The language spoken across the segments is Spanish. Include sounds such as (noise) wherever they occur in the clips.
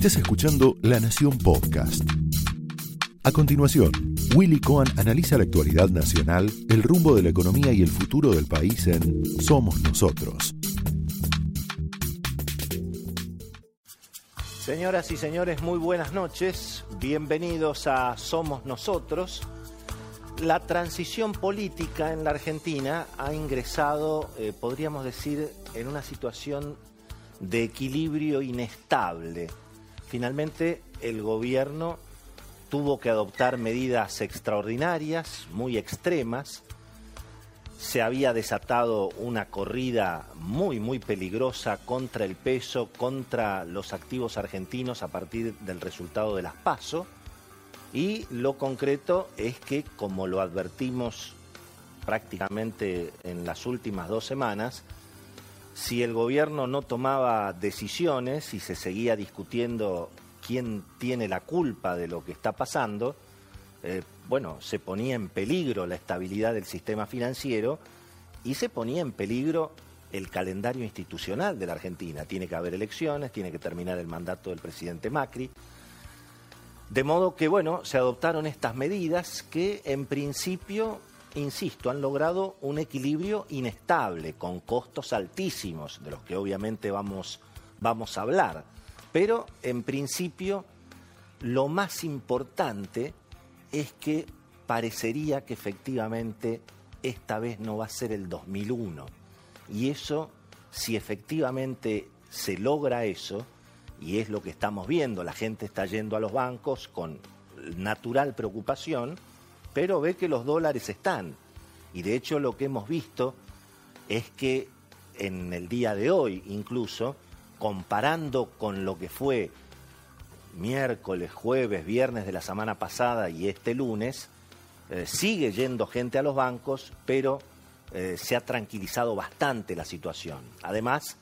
Estás escuchando La Nación Podcast. A continuación, Willy Cohen analiza la actualidad nacional, el rumbo de la economía y el futuro del país en Somos Nosotros. Señoras y señores, muy buenas noches. Bienvenidos a Somos Nosotros. La transición política en la Argentina ha ingresado, eh, podríamos decir, en una situación de equilibrio inestable. Finalmente, el gobierno tuvo que adoptar medidas extraordinarias, muy extremas. Se había desatado una corrida muy, muy peligrosa contra el peso, contra los activos argentinos a partir del resultado de las PASO. Y lo concreto es que, como lo advertimos prácticamente en las últimas dos semanas, si el gobierno no tomaba decisiones y se seguía discutiendo quién tiene la culpa de lo que está pasando, eh, bueno, se ponía en peligro la estabilidad del sistema financiero y se ponía en peligro el calendario institucional de la Argentina. Tiene que haber elecciones, tiene que terminar el mandato del presidente Macri. De modo que, bueno, se adoptaron estas medidas que en principio insisto, han logrado un equilibrio inestable, con costos altísimos, de los que obviamente vamos, vamos a hablar. Pero en principio lo más importante es que parecería que efectivamente esta vez no va a ser el 2001. Y eso, si efectivamente se logra eso, y es lo que estamos viendo, la gente está yendo a los bancos con natural preocupación, pero ve que los dólares están. Y de hecho lo que hemos visto es que en el día de hoy incluso, comparando con lo que fue miércoles, jueves, viernes de la semana pasada y este lunes, eh, sigue yendo gente a los bancos, pero eh, se ha tranquilizado bastante la situación. Además,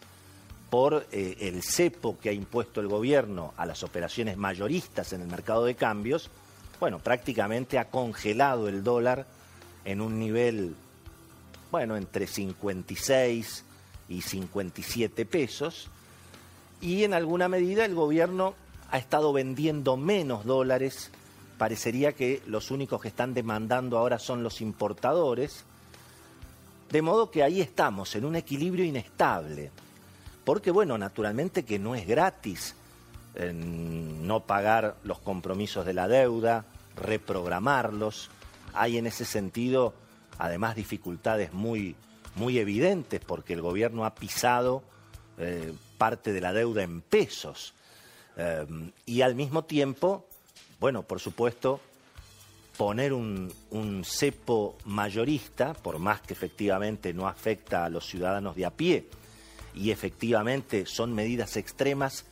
por eh, el cepo que ha impuesto el gobierno a las operaciones mayoristas en el mercado de cambios, bueno, prácticamente ha congelado el dólar en un nivel, bueno, entre 56 y 57 pesos. Y en alguna medida el gobierno ha estado vendiendo menos dólares. Parecería que los únicos que están demandando ahora son los importadores. De modo que ahí estamos, en un equilibrio inestable. Porque, bueno, naturalmente que no es gratis no pagar los compromisos de la deuda, reprogramarlos. Hay en ese sentido, además, dificultades muy, muy evidentes porque el gobierno ha pisado eh, parte de la deuda en pesos. Eh, y al mismo tiempo, bueno, por supuesto, poner un, un, cepo mayorista, por más que efectivamente no afecta a los ciudadanos de a pie, y efectivamente son medidas extremas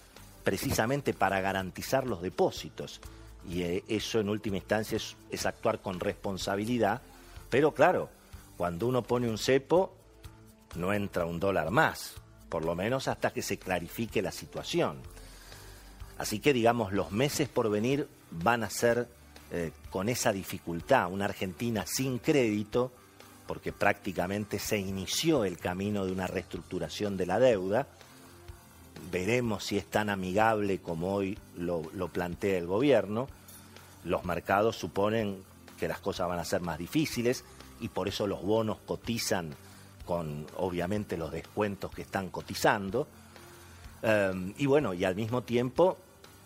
precisamente para garantizar los depósitos. Y eh, eso en última instancia es, actuar con responsabilidad. Pero claro, cuando uno pone un cepo, no entra un dólar más, por lo menos hasta que se clarifique la situación. Así que digamos, los meses por venir van a ser eh, con esa dificultad, una Argentina sin crédito, porque prácticamente se inició el camino de una reestructuración de la deuda, veremos si es tan amigable como hoy lo, plantea el gobierno. Los mercados suponen que las cosas van a ser más difíciles y por eso los bonos cotizan con obviamente los descuentos que están cotizando. Em, y bueno, y al mismo tiempo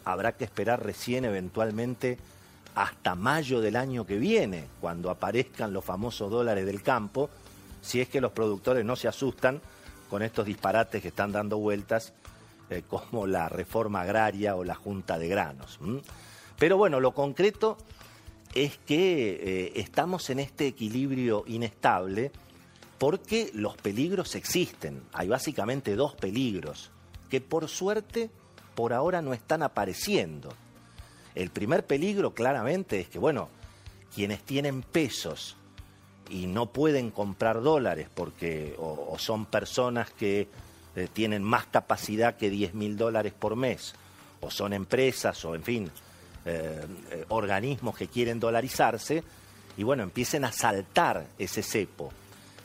habrá que esperar recién eventualmente hasta mayo del año que viene, cuando aparezcan los famosos dólares del campo, si es que los productores no se asustan con estos disparates que están dando vueltas eh, como la reforma agraria o la junta de granos. Pero bueno, lo concreto es que eh, estamos en este equilibrio inestable porque los peligros existen. Hay básicamente dos peligros que por suerte por ahora no están apareciendo. El primer peligro claramente es que, bueno, quienes tienen pesos y no pueden comprar dólares porque o son personas que eh, tienen más capacidad que 10 mil dólares por mes, o son empresas, o en fin, eh, eh, organismos que quieren dolarizarse, y bueno, empiecen a saltar ese cepo.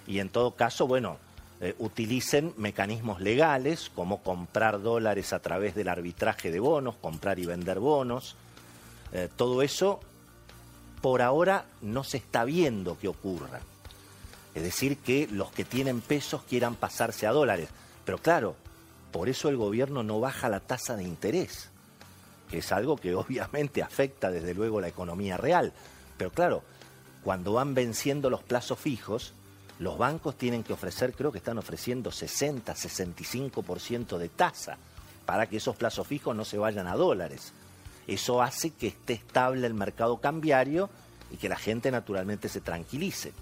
Y en todo caso, bueno, utilicen mecanismos legales como comprar dólares a través del arbitraje de bonos, comprar y vender bonos. Todo eso por ahora no se está viendo que ocurra. Es decir, que los que tienen pesos quieran pasarse a dólares. Pero claro, por eso el gobierno no baja la tasa de interés, que es algo que (laughs) obviamente afecta desde luego la economía real. Pero claro, cuando van venciendo los plazos fijos, los bancos tienen que ofrecer, creo que están ofreciendo 60, 65% de tasa para que esos plazos fijos no se vayan a dólares. Eso hace que esté estable el mercado cambiario y que la gente naturalmente se tranquilice.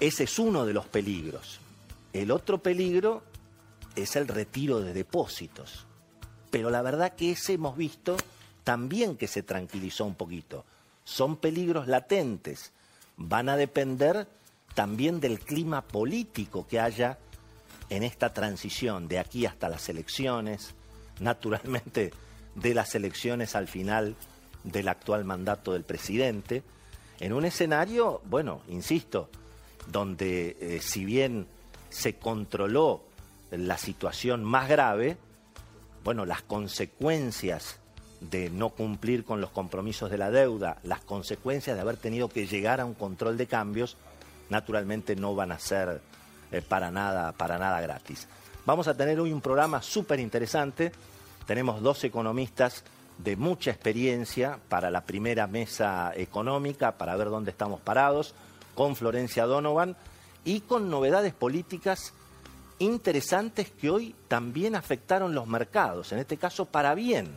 Ese es uno de los peligros. El otro peligro es el retiro de depósitos. Pero la verdad que ese hemos visto también que se tranquilizó un poquito. Son peligros latentes. Van a depender también del clima político que haya en esta transición de aquí hasta las elecciones, naturalmente de las elecciones al final del actual mandato del presidente, en un escenario, bueno, insisto, donde eh, si bien se controló la situación más grave, bueno, las consecuencias de no cumplir con los compromisos de la deuda, las consecuencias de haber tenido que llegar a un control de cambios, naturalmente no van a ser eh, para, nada, para nada gratis. Vamos a tener hoy un programa súper interesante. Tenemos dos economistas de mucha experiencia para la primera mesa económica, para ver dónde estamos parados, con Florencia Donovan y con novedades políticas interesantes que hoy también afectaron los mercados, en este caso para bien.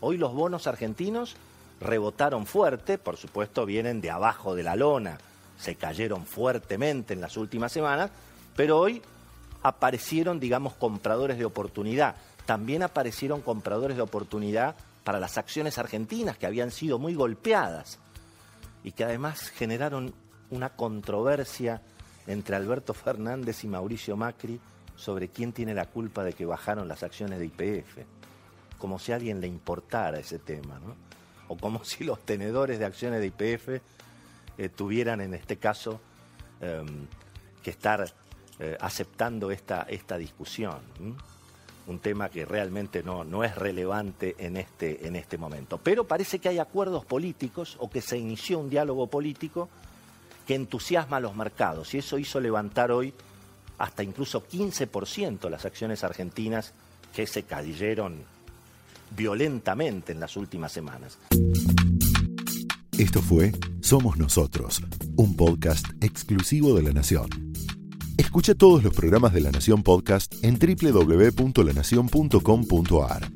Hoy los bonos argentinos rebotaron fuerte, por supuesto vienen de abajo de la lona, se cayeron fuertemente en las últimas semanas, pero hoy aparecieron, digamos, compradores de oportunidad. También aparecieron compradores de oportunidad para las acciones argentinas que habían sido muy golpeadas y que además generaron una controversia entre Alberto Fernández y Mauricio Macri sobre quién tiene la culpa de que bajaron las acciones de IPF, como si a alguien le importara ese tema, ¿no? o como si los tenedores de acciones de IPF eh, tuvieran en este caso em, que estar eh, aceptando esta, esta discusión. Un tema que realmente no, no es relevante en este, en este momento. Pero parece que hay acuerdos políticos o que se inició un diálogo político que entusiasma a los mercados y eso hizo levantar hoy hasta incluso 15% las acciones argentinas que se cayeron violentamente en las últimas semanas. Esto fue Somos Nosotros, un podcast exclusivo de La Nación. Escucha todos los programas de La Nación Podcast en www.lanacion.com.ar.